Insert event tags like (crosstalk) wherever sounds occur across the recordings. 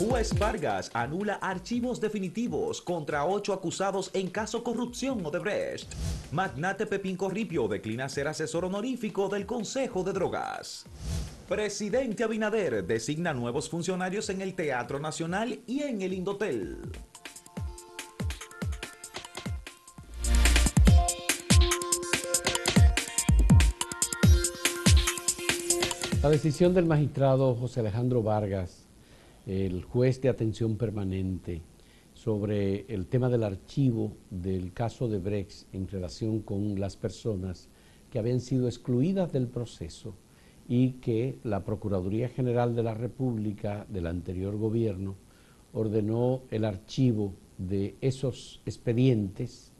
Juez Vargas anula archivos definitivos contra ocho acusados en caso corrupción Odebrecht. Magnate Pepín Corripio declina ser asesor honorífico del Consejo de Drogas. Presidente Abinader designa nuevos funcionarios en el Teatro Nacional y en el Indotel. La decisión del magistrado José Alejandro Vargas, el juez de atención permanente, sobre el tema del archivo del caso de Brex en relación con las personas que habían sido excluidas del proceso y que la Procuraduría General de la República del anterior gobierno ordenó el archivo de esos expedientes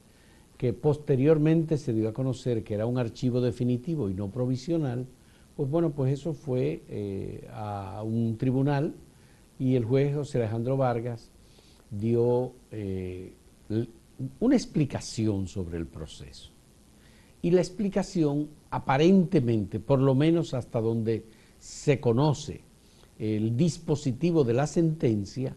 que posteriormente se dio a conocer que era un archivo definitivo y no provisional, pues bueno, pues eso fue eh, a un tribunal y el juez José Alejandro Vargas dio eh, una explicación sobre el proceso. Y la explicación aparentemente, por lo menos hasta donde se conoce el dispositivo de la sentencia,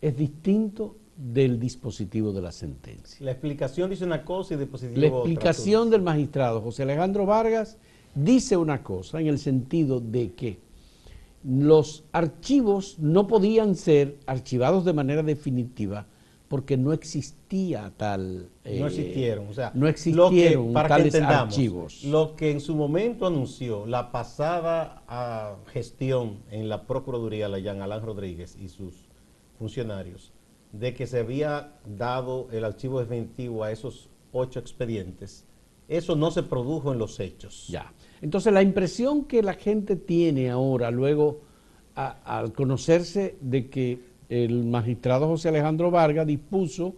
es distinto del dispositivo de la sentencia. La explicación dice una cosa y el dispositivo La explicación del magistrado José Alejandro Vargas dice una cosa en el sentido de que los archivos no podían ser archivados de manera definitiva porque no existía tal... no existieron, o sea, no existieron que, para tales que archivos. Lo que en su momento anunció la pasada ah, gestión en la Procuraduría, la Jean Alain Rodríguez y sus funcionarios, de que se había dado el archivo definitivo a esos ocho expedientes, eso no se produjo en los hechos. Ya. Entonces la impresión que la gente tiene ahora, luego al conocerse de que el magistrado José Alejandro Vargas dispuso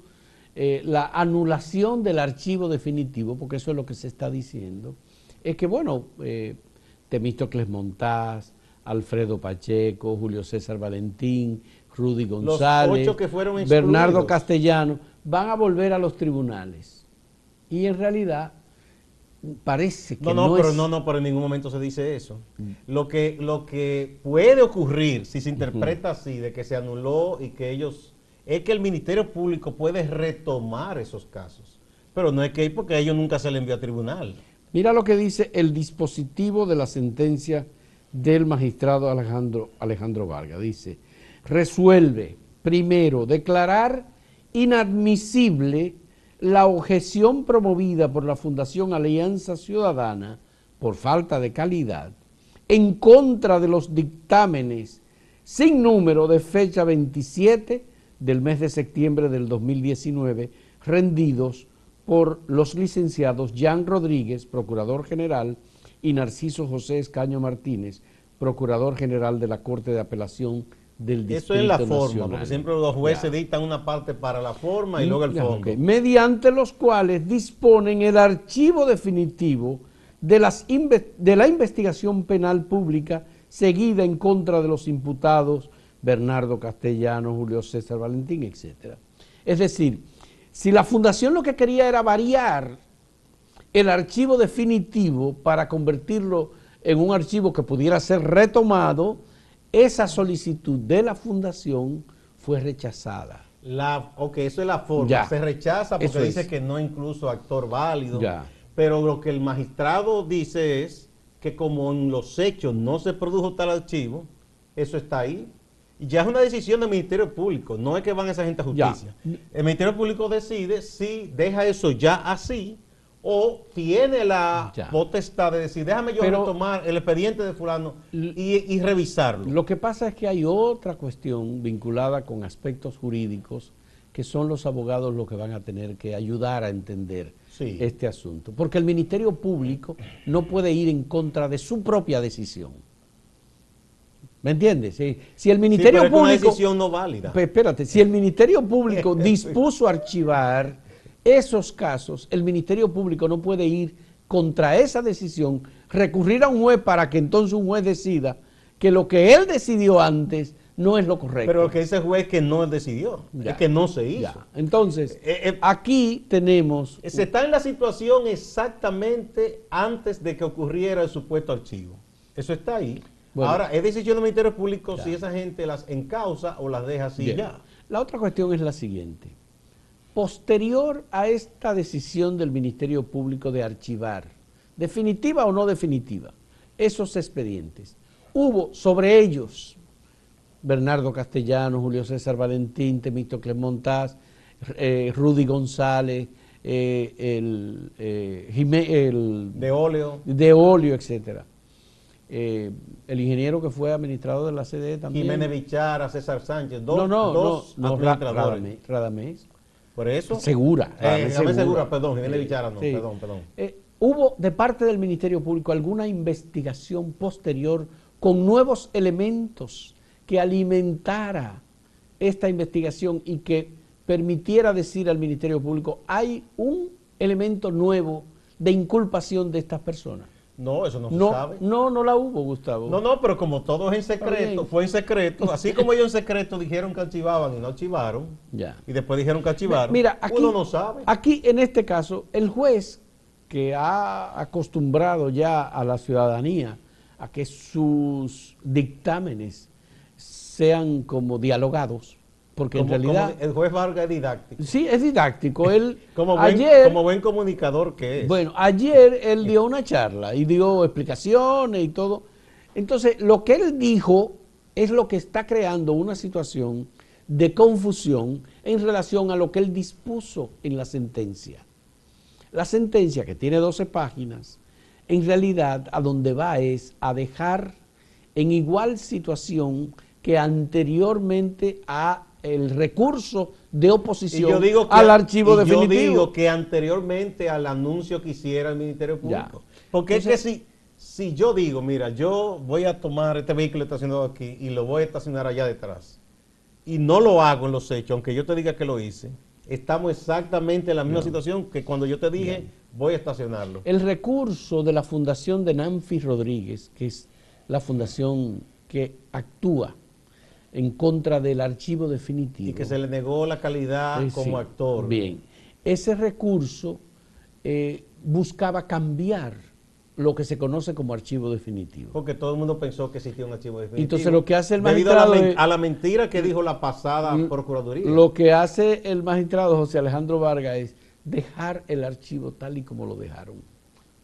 eh, la anulación del archivo definitivo, porque eso es lo que se está diciendo, es que, bueno, eh, Temístocles Montaz, Alfredo Pacheco, Julio César Valentín, Rudy González, Bernardo Castellano, van a volver a los tribunales. Y en realidad parece que no, no, pero no, no, pero en ningún momento se dice eso. Mm. Lo que lo que puede ocurrir si se interpreta así de que se anuló y que ellos es que el Ministerio Público puede retomar esos casos, pero no es que porque a ellos nunca se le envió a tribunal. Mira lo que dice el dispositivo de la sentencia del magistrado Alejandro Alejandro Vargas. Dice, resuelve primero declarar inadmisible la objeción promovida por la Fundación Alianza Ciudadana por falta de calidad en contra de los dictámenes sin número de fecha 27 del mes de septiembre del 2019 rendidos por los licenciados Jan Rodríguez, Procurador General, y Narciso José Escaño Martínez, Procurador General de la Corte de Apelación del Distrito Eso es la forma, porque siempre los jueces dictan una parte para la forma y, luego el fondo. Mediante los cuales disponen el archivo definitivo de, las de la investigación penal pública seguida en contra de los imputados Bernardo Castellano, Julio César Valentín, etc. Es decir, si la fundación lo que quería era variar el archivo definitivo para convertirlo en un archivo que pudiera ser retomado, esa solicitud de la fundación fue rechazada. La, ok, eso es la forma. Se rechaza porque dice que no incluso actor válido. Pero lo que el magistrado dice es que como en los hechos no se produjo tal archivo, eso está ahí. Ya es una decisión del Ministerio Público, no es que van esa gente a justicia. El Ministerio Público decide si deja eso ya así o tiene la potestad de decir, déjame yo retomar el expediente de fulano y, revisarlo. Lo que pasa es que hay otra cuestión vinculada con aspectos jurídicos que son los abogados los que van a tener que ayudar a entender este asunto. Porque el Ministerio Público no puede ir en contra de su propia decisión. ¿Me entiendes? Si, el Ministerio Público... Es una decisión no válida. Pues espérate, si el Ministerio Público (laughs) dispuso archivar esos casos, el Ministerio Público no puede ir contra esa decisión, recurrir a un juez para que entonces un juez decida que lo que él decidió antes no es lo correcto. Pero lo que el juez que no decidió, es que no se hizo. Entonces, eh, eh, aquí tenemos... Se está en la situación exactamente antes de que ocurriera el supuesto archivo. Eso está ahí. Ahora, es decisión del Ministerio Público si esa gente las encausa o las deja así ya. La otra cuestión es la siguiente. Posterior a esta decisión del Ministerio Público de archivar, definitiva o no definitiva, esos expedientes, hubo sobre ellos Bernardo Castellano, Julio César Valentín, Temito Clemontaz, eh, Rudy González, eh, el, eh, el, de óleo, de óleo, etcétera. Eh, el ingeniero que fue administrador de la CDE también. Jiménez Bichara, César Sánchez, dos, no, no, dos no, Radamés, Por eso. Segura. Eh, segura. segura. perdón, Bichara no, perdón, perdón. Eh, ¿Hubo de parte del Ministerio Público alguna investigación posterior con nuevos elementos que alimentara esta investigación y que permitiera decir al Ministerio Público, hay un elemento nuevo de inculpación de estas personas? No, eso no, se sabe. No, no la hubo, Gustavo. No, no, pero como todo es en secreto, fue en secreto, así como ellos en secreto dijeron que archivaban y no archivaron, ya. y después dijeron que archivaron, Mira, aquí, uno no sabe. Aquí, en este caso, el juez que ha acostumbrado ya a la ciudadanía a que sus dictámenes sean como dialogados, porque en realidad... el juez Vargas es didáctico. Sí, es didáctico. (laughs) Él, como, buen, ayer, como buen comunicador que es. Bueno, ayer él dio una charla y dio explicaciones y todo. Entonces, lo que él dijo es lo que está creando una situación de confusión en relación a lo que él dispuso en la sentencia. La sentencia, que tiene 12 páginas, en realidad a donde va es a dejar en igual situación que anteriormente a el recurso de oposición al archivo definitivo. Yo digo que anteriormente al anuncio que hiciera el Ministerio Público. Porque es que si, si yo digo, mira, yo voy a tomar este vehículo estacionado aquí y lo voy a estacionar allá detrás, y no lo hago en los hechos, aunque yo te diga que lo hice, estamos exactamente en la misma situación que cuando yo te dije, voy a estacionarlo. El recurso de la fundación de Nanfi Rodríguez, que es la fundación que actúa en contra del archivo definitivo. Y que se le negó la calidad eh, como actor. Bien, ese recurso eh, buscaba cambiar lo que se conoce como archivo definitivo. Porque todo el mundo pensó que existía un archivo definitivo. Entonces lo que hace el magistrado... A la, a la mentira que dijo la pasada Procuraduría. Lo que hace el magistrado José Alejandro Vargas es dejar el archivo tal y como lo dejaron.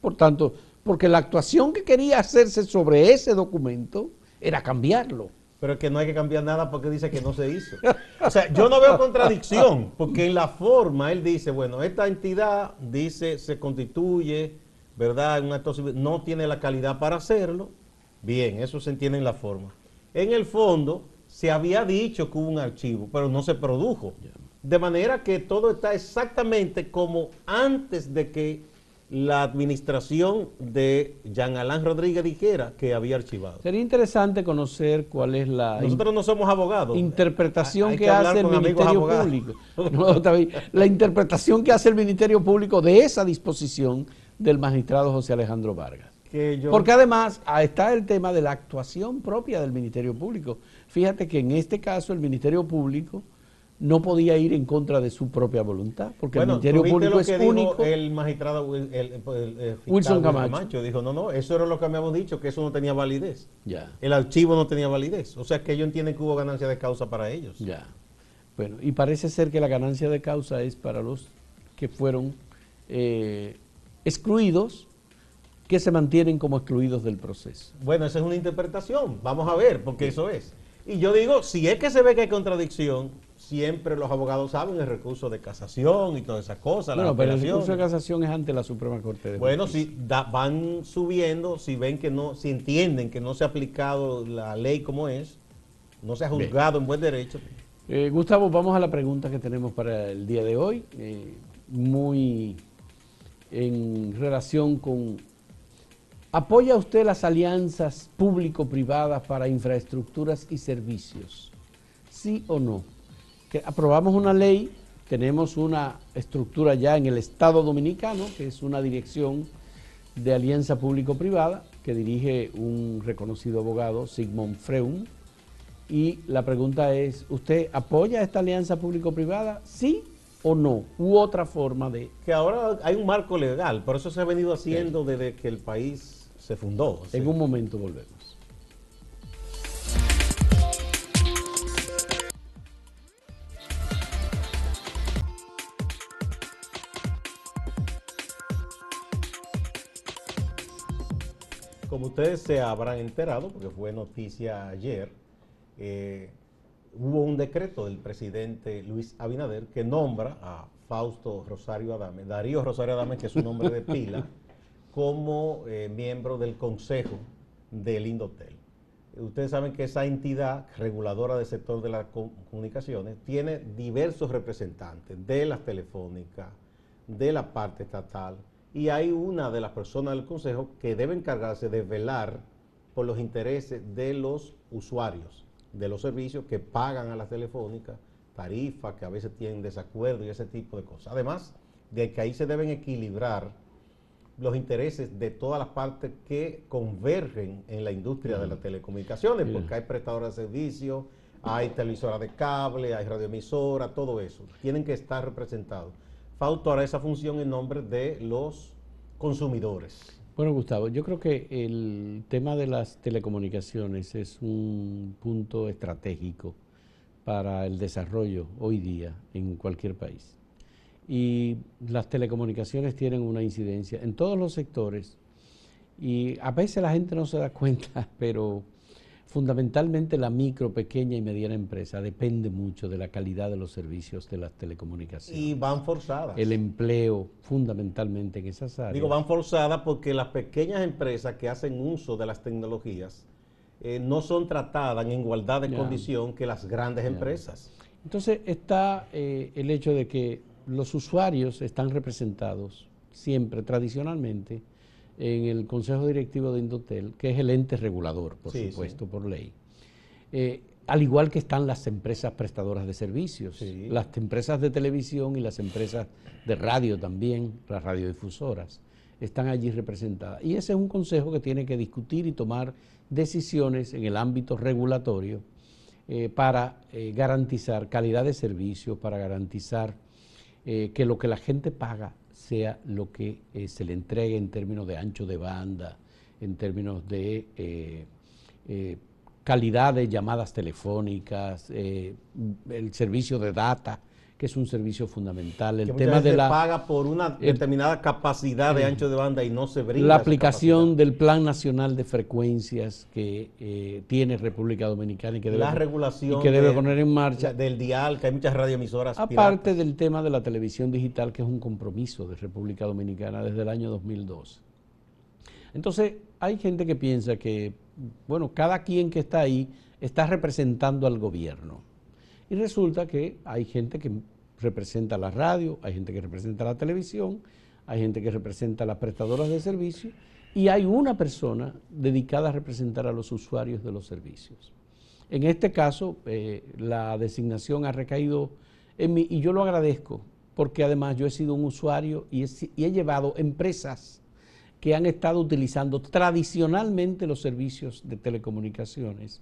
Por tanto, porque la actuación que quería hacerse sobre ese documento era cambiarlo pero es que no hay que cambiar nada porque dice que no se hizo. O sea, yo no veo contradicción, porque en la forma él dice, bueno, esta entidad dice, se constituye, ¿verdad? Un acto civil, no tiene la calidad para hacerlo. Bien, eso se entiende en la forma. En el fondo, se había dicho que hubo un archivo, pero no se produjo. De manera que todo está exactamente como antes de que la administración de Jean Alain Rodríguez dijera que había archivado. Sería interesante conocer cuál es la Nosotros no somos abogados. interpretación que, hace el Ministerio Público. la interpretación que hace el Ministerio Público de esa disposición del magistrado José Alejandro Vargas. Porque además está el tema de la actuación propia del Ministerio Público. Fíjate que en este caso el Ministerio Público no podía ir en contra de su propia voluntad, porque el Ministerio Público es único. El magistrado Wilson Camacho. dijo, no, no, eso era lo que habíamos dicho, que eso no tenía validez. Ya. El archivo no tenía validez. O sea que ellos entienden que hubo ganancia de causa para ellos. Ya. Bueno, y parece ser que la ganancia de causa es para los que fueron eh, excluidos, que se mantienen como excluidos del proceso. Bueno, esa es una interpretación. Vamos a ver, porque eso es. Y yo digo, si es que se ve que hay contradicción, siempre los abogados saben el recurso de casación y todas esas cosas. Bueno, pero el recurso de casación es ante la Suprema Corte de Bueno, si van subiendo, si ven que no, si entienden que no se ha aplicado la ley como es, no se ha juzgado en buen derecho. Eh, Gustavo, vamos a la pregunta que tenemos para el día de hoy, eh, muy en relación con ¿Apoya usted las alianzas público-privadas para infraestructuras y servicios? ¿Sí o no? Que aprobamos una ley, tenemos una estructura ya en el Estado Dominicano, que es una dirección de alianza público-privada que dirige un reconocido abogado, Sigmund Freum. Y la pregunta es, ¿usted apoya esta alianza público-privada? ¿Sí o no? ¿U otra forma de...? Que ahora hay un marco legal, por eso se ha venido haciendo desde que el país se fundó. En un momento volvemos. Como ustedes se habrán enterado, porque fue noticia ayer, eh, hubo un decreto del presidente Luis Abinader que nombra a Fausto Rosario Adame, Darío Rosario Adame, que es su nombre de pila, (laughs) como eh, miembro del consejo del Indotel. Ustedes saben que esa entidad reguladora del sector de las comunicaciones tiene diversos representantes de las telefónicas, de la parte estatal, y hay una de las personas del Consejo que debe encargarse de velar por los intereses de los usuarios de los servicios que pagan a las telefónicas, tarifas que a veces tienen desacuerdo y ese tipo de cosas. Además de que ahí se deben equilibrar los intereses de todas las partes que convergen en la industria de las telecomunicaciones, porque hay prestadores de servicios, hay televisoras de cable, hay radioemisora, todo eso. Tienen que estar representados. Fausto hará esa función en nombre de los consumidores. Bueno, Gustavo, yo creo que el tema de las telecomunicaciones es un punto estratégico para el desarrollo hoy día en cualquier país. Y las telecomunicaciones tienen una incidencia en todos los sectores y a veces la gente no se da (laughs) cuenta, pero Fundamentalmente la micro, pequeña y mediana empresa depende mucho de la calidad de los servicios de las telecomunicaciones. Y van forzadas. El empleo fundamentalmente en esas áreas. Digo, van forzadas porque las pequeñas empresas que hacen uso de las tecnologías eh, no son tratadas en igualdad de condición que las grandes empresas. Entonces está eh, el hecho de que los usuarios están representados siempre, tradicionalmente, en el Consejo Directivo de Indotel, que es el ente regulador, por supuesto, por ley. Eh, al igual que están las empresas prestadoras de servicios, las empresas de televisión y las empresas de radio también, las radiodifusoras, están allí representadas. Y ese es un consejo que tiene que discutir y tomar decisiones en el ámbito regulatorio eh, para eh, garantizar calidad de servicio, para garantizar que lo que la gente paga sea lo que eh, se le entregue en términos de ancho de banda, en términos de eh, eh, calidad de llamadas telefónicas, el servicio de data, que es un servicio fundamental. El tema de la paga por una determinada capacidad de ancho de banda y no se brinda. La aplicación del Plan Nacional de Frecuencias que eh, tiene República Dominicana y que debe, la regulación que debe poner en marcha. Del dial, que hay muchas radioemisoras. Aparte del tema de la televisión digital, que es un compromiso de República Dominicana desde el año 2012. Entonces, hay gente que piensa que, bueno, cada quien que está ahí está representando al gobierno. Y resulta que hay gente que representa la radio, hay gente que representa la televisión, hay gente que representa las prestadoras de servicios y hay una persona dedicada a representar a los usuarios de los servicios. En este caso, eh, la designación ha recaído en mí y yo lo agradezco porque además yo he sido un usuario y he llevado empresas que han estado utilizando tradicionalmente los servicios de telecomunicaciones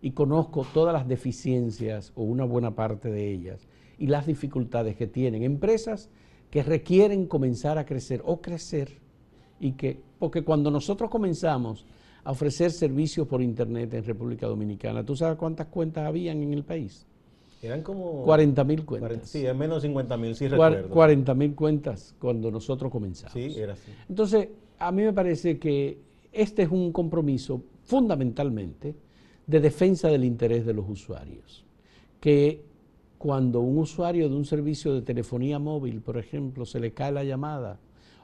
y conozco todas las deficiencias o una buena parte de ellas y las dificultades que tienen empresas que requieren comenzar a crecer o crecer y que, porque cuando nosotros comenzamos a ofrecer servicios por internet en República Dominicana, ¿tú sabes cuántas cuentas habían en el país? Eran como... 40 mil cuentas. sí, menos de 50 mil, sí recuerdo. 40 mil cuentas cuando nosotros comenzamos. Sí, era así. Entonces, a mí me parece que este es un compromiso fundamentalmente de defensa del interés de los usuarios. Que cuando un usuario de un servicio de telefonía móvil, por ejemplo, se le cae la llamada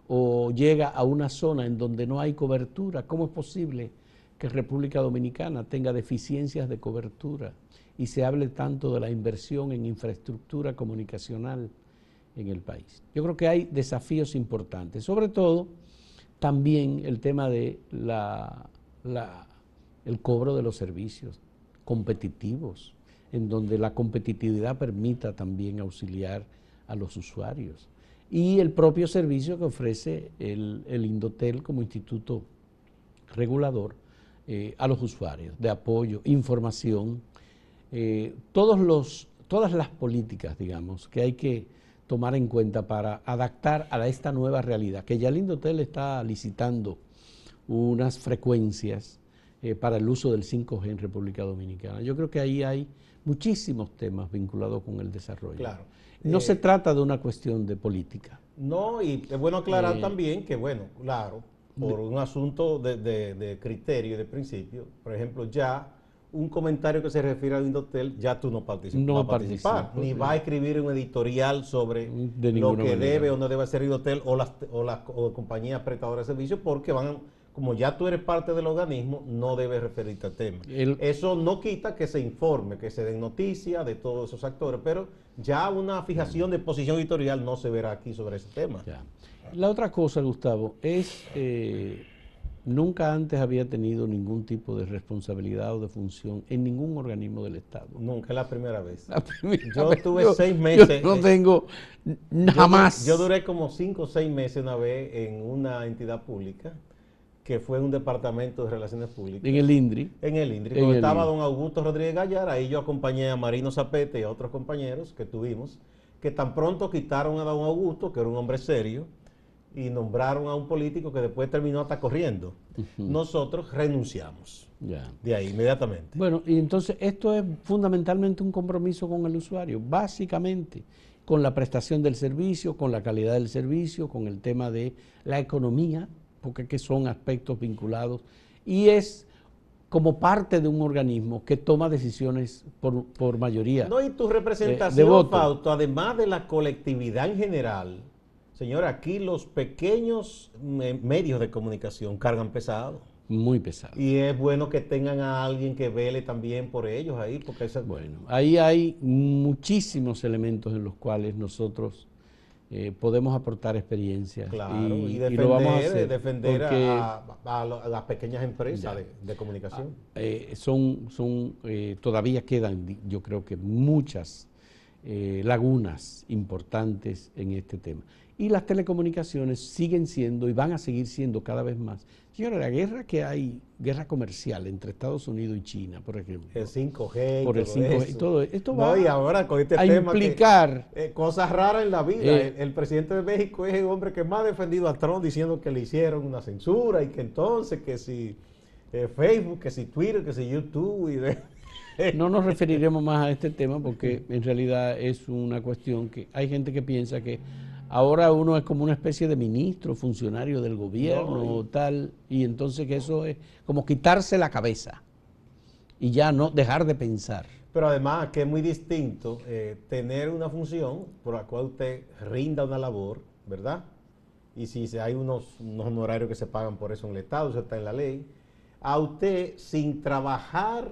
o llega a una zona en donde no hay cobertura, ¿cómo es posible que República Dominicana tenga deficiencias de cobertura y se hable tanto de la inversión en infraestructura comunicacional en el país? Yo creo que hay desafíos importantes, sobre todo también el tema de la, la el cobro de los servicios competitivos, en donde la competitividad permita también auxiliar a los usuarios. Y el propio servicio que ofrece el, Indotel como instituto regulador eh, a los usuarios, de apoyo, información, eh, todos los, todas las políticas, digamos, que hay que tomar en cuenta para adaptar a esta nueva realidad, que ya el Indotel está licitando unas frecuencias eh, para el uso del 5G en República Dominicana. Yo creo que ahí hay muchísimos temas vinculados con el desarrollo. Claro. No se eh, trata de una cuestión de política. No, y es bueno aclarar eh, también que, bueno, claro, por un asunto de, de, de criterio, de principio. Por ejemplo, ya un comentario que se refiere a Indotel, ya tú no participas. No vas a participar, ni va a escribir un editorial sobre lo que debe o no debe hacer Indotel o las, o las compañías prestadoras de servicios, porque van, como ya tú eres parte del organismo, no debes referirte al tema. Eso no quita que se informe, que se den noticias de todos esos actores, pero ya una fijación de posición editorial no se verá aquí sobre ese tema. La otra cosa, Gustavo, es... Eh, Nunca antes había tenido ningún tipo de responsabilidad o de función en ningún organismo del Estado. Nunca, es la primera vez. yo tuve seis meses. no tengo jamás. Yo, duré como cinco o seis meses una vez en una entidad pública que fue un departamento de relaciones públicas. En el INDRI. En el INDRI. Cuando estaba don Augusto Rodríguez Gallar, ahí yo acompañé a Marino Zapete y a otros compañeros que tuvimos, que tan pronto quitaron a don Augusto, que era un hombre serio, y nombraron a un político que después terminó hasta corriendo. Nosotros renunciamos. De ahí, inmediatamente. Bueno, y entonces esto es fundamentalmente un compromiso con el usuario, básicamente con la prestación del servicio, con la calidad del servicio, con el tema de la economía, porque que son aspectos vinculados, y es como parte de un organismo que toma decisiones por, mayoría. No, y tu representación, Fausto, además de la colectividad en general, Señor, aquí los pequeños medios de comunicación cargan pesado. Muy pesado. Y es bueno que tengan a alguien que vele también por ellos ahí, porque Bueno, ahí hay muchísimos elementos en los cuales nosotros eh, podemos aportar experiencia. Claro, y, defender, defender a, las pequeñas empresas de, comunicación. Ah, eh, son, son eh, todavía quedan, yo creo que muchas lagunas importantes en este tema y las telecomunicaciones siguen siendo y van a seguir siendo cada vez más. Señora, la guerra que hay, guerra comercial entre Estados Unidos y China, por ejemplo. El 5G. Por el 5G y todo esto va y ahora con este a tema implicar eh, cosas raras en la vida. Eh, el, presidente de México es el hombre que más ha defendido a Trump diciendo que le hicieron una censura y que entonces que si eh, Facebook, que si Twitter, que si YouTube y de, (laughs) no nos referiremos más a este tema porque en realidad es una cuestión que hay gente que piensa que Ahora uno es como una especie de ministro, funcionario del gobierno o tal, y entonces que eso es como quitarse la cabeza y ya no dejar de pensar. Pero además que es muy distinto eh, tener una función por la cual usted rinda una labor, ¿verdad? Y si hay unos, honorarios que se pagan por eso en el Estado, eso está en la ley, a usted sin trabajar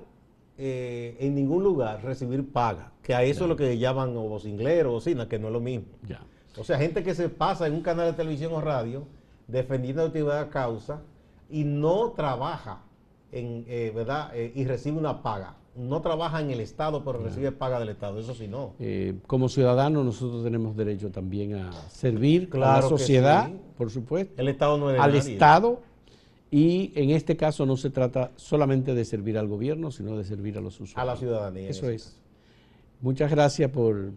eh, en ningún lugar recibir paga, que a eso es lo que llaman o o sina, que no es lo mismo. Ya. O sea, gente que se pasa en un canal de televisión o radio defendiendo la actividad de causa y no trabaja en, eh, ¿verdad? Eh, y recibe una paga. No trabaja en el Estado, pero recibe paga del Estado. Eso sí, no. Eh, como ciudadanos, nosotros tenemos derecho también a servir a la sociedad, por supuesto. El Estado no es Al Estado. Y en este caso no se trata solamente de servir al gobierno, sino de servir a los usuarios. A la ciudadanía. Eso es. Muchas gracias por,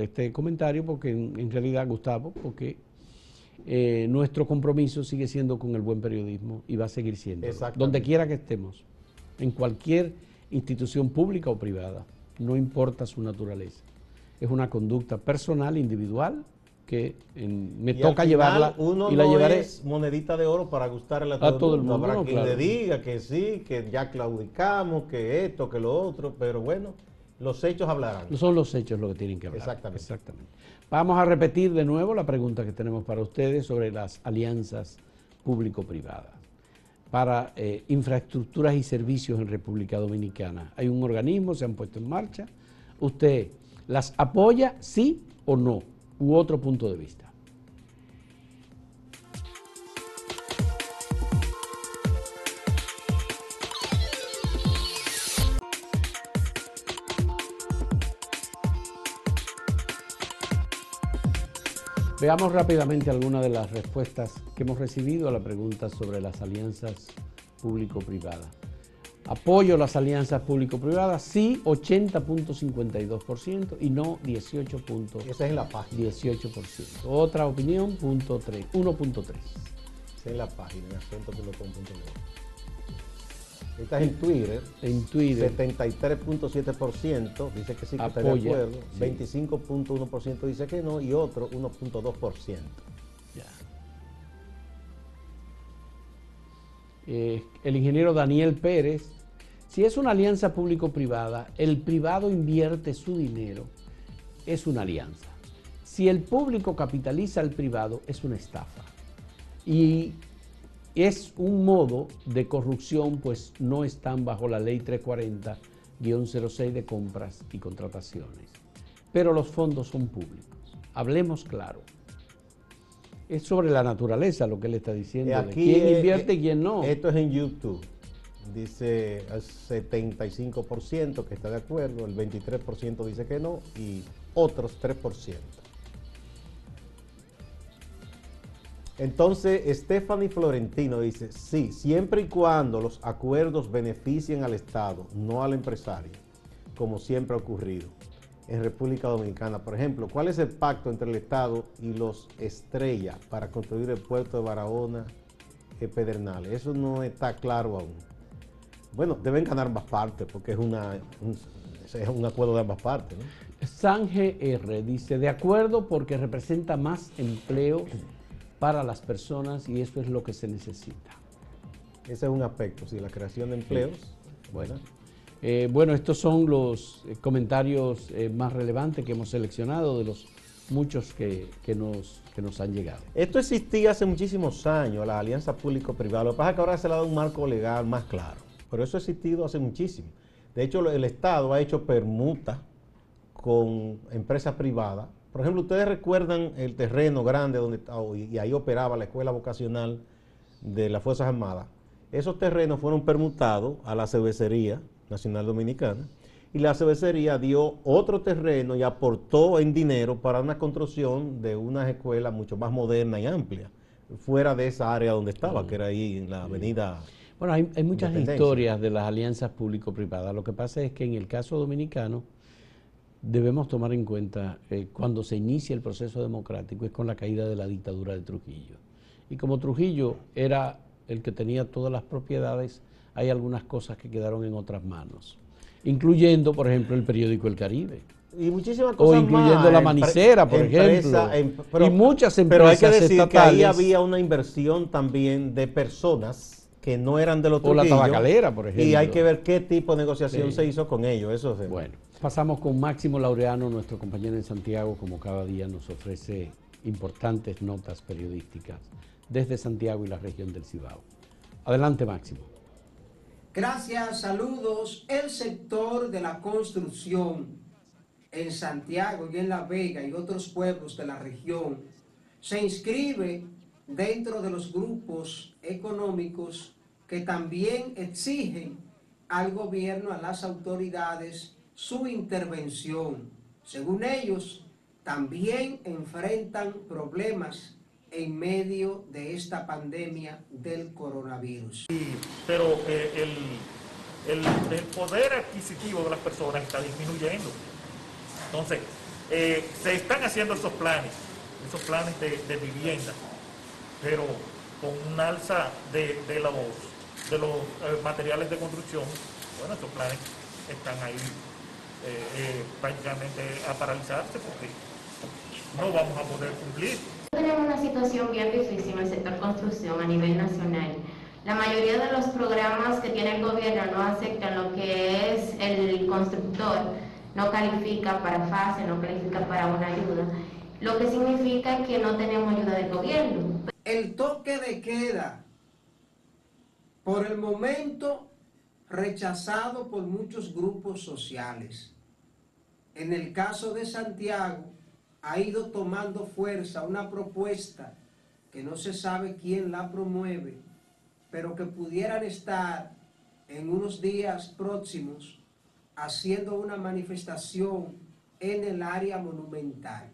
este comentario, porque en, realidad, Gustavo, porque eh, nuestro compromiso sigue siendo con el buen periodismo y va a seguir siendo. Donde quiera que estemos, en cualquier institución pública o privada, no importa su naturaleza. Es una conducta personal, individual, que me toca llevarla uno y la llevaré. Es monedita de oro para gustarle a todo, el mundo. Para quien le diga que sí, que ya claudicamos, que esto, que lo otro, pero bueno los hechos hablarán. Son los hechos lo que tienen que hablar. Exactamente. Exactamente. Vamos a repetir de nuevo la pregunta que tenemos para ustedes sobre las alianzas público-privadas para eh, infraestructuras y servicios en República Dominicana. Hay un organismo, se han puesto en marcha. ¿Usted las apoya, sí o no? U otro punto de vista. Veamos rápidamente algunas de las respuestas que hemos recibido a la pregunta sobre las alianzas público-privadas. Apoyo las alianzas público-privadas, sí, 80.52% y no 18. Esa es la página. 18%. Otra opinión, punto 3, 1.3. Esa es la página, en Estás en Twitter. En Twitter. 73.7% dice que sí, que está de acuerdo. 25.1% dice que no y otro 1.2%. Ya. eh, el ingeniero Daniel Pérez, si es una alianza público-privada, el privado invierte su dinero, es una alianza. Si el público capitaliza al privado, es una estafa. Y es un modo de corrupción, pues no están bajo la ley 340-06 de compras y contrataciones. Pero los fondos son públicos. Hablemos claro. Es sobre la naturaleza lo que él está diciendo. quién invierte y quién no. Esto es en YouTube. Dice el 75% que está de acuerdo, el 23% dice que no y otros 3%. Entonces, Stephanie Florentino dice, sí, siempre y cuando los acuerdos beneficien al Estado, no al empresario, como siempre ha ocurrido en República Dominicana. Por ejemplo, ¿cuál es el pacto entre el Estado y los Estrella para construir el puerto de Barahona, y Pedernales? Eso no está claro aún. Bueno, deben ganar ambas partes porque es, una, un, es un acuerdo de ambas partes. ¿no? San GR dice, de acuerdo porque representa más empleo para las personas y eso es lo que se necesita. Ese es un aspecto, sí, la creación de empleos. Bueno. Eh, bueno, estos son los eh, comentarios eh, más relevantes que hemos seleccionado de los muchos que, nos, que nos han llegado. Esto existía hace muchísimos años, la alianza público-privada. Lo que pasa es que ahora se le ha dado un marco legal más claro, pero eso ha existido hace muchísimo. De hecho, el Estado ha hecho permuta con empresas privadas por ejemplo, ustedes recuerdan el terreno grande donde y ahí operaba la escuela vocacional de las Fuerzas Armadas. Esos terrenos fueron permutados a la Cervecería Nacional Dominicana y la cervecería dio otro terreno y aportó en dinero para una construcción de una escuela mucho más moderna y amplia, fuera de esa área donde estaba, que era ahí en la avenida. Bueno, hay, hay muchas historias de las alianzas público-privadas. Lo que pasa es que en el caso dominicano, debemos tomar en cuenta eh, cuando se inicia el proceso democrático es con la caída de la dictadura de Trujillo. Y como Trujillo era el que tenía todas las propiedades, hay algunas cosas que quedaron en otras manos, incluyendo, por ejemplo, el periódico El Caribe. Y muchísimas cosas O incluyendo la manicera, por ejemplo. y muchas empresas Pero hay que decir que ahí había una inversión también de personas que no eran de los O la tabacalera, por ejemplo. Y hay que ver qué tipo de negociación se hizo con ellos. Eso es bueno. Pasamos con Máximo Laureano, nuestro compañero en Santiago, como cada día nos ofrece importantes notas periodísticas desde Santiago y la región del Cibao. Adelante, Máximo. Gracias, saludos. El sector de la construcción en Santiago y en La Vega y otros pueblos de la región se inscribe dentro de los grupos económicos que también exigen al gobierno, a las autoridades, su intervención. Según ellos, también enfrentan problemas en medio de esta pandemia del coronavirus. pero eh, el, poder adquisitivo de las personas está disminuyendo. Entonces, eh, se están haciendo esos planes, esos planes de, vivienda, pero con un alza de, los, de los eh, materiales de construcción, bueno, esos planes están ahí eh, prácticamente a paralizarse porque no vamos a poder cumplir. Tenemos una situación bien difícil en el sector construcción a nivel nacional. La mayoría de los programas que tiene el gobierno no aceptan lo que es el constructor, no califica para fase, no califica para una ayuda, lo que significa que no tenemos ayuda del gobierno. El toque de queda, por el momento, rechazado por muchos grupos sociales en el caso de Santiago, ha ido tomando fuerza una propuesta que no se sabe quién la promueve, pero que pudieran estar en unos días próximos haciendo una manifestación en el área monumental.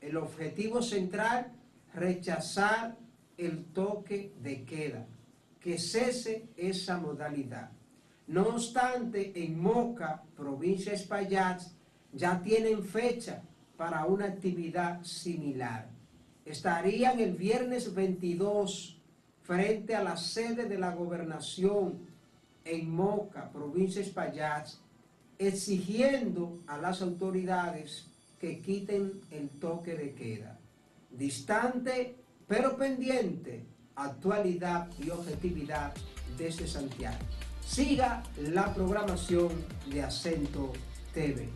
El objetivo central, rechazar el toque de queda, que cese esa modalidad. No obstante, en Moca, provincia de Espaillat, ya tienen fecha para una actividad similar. Estarían el viernes 22 frente a la sede de la gobernación en Moca, provincia de Espaillat, exigiendo a las autoridades que quiten el toque de queda. Distante pero pendiente actualidad y objetividad desde Santiago. Siga la programación de Acento TV.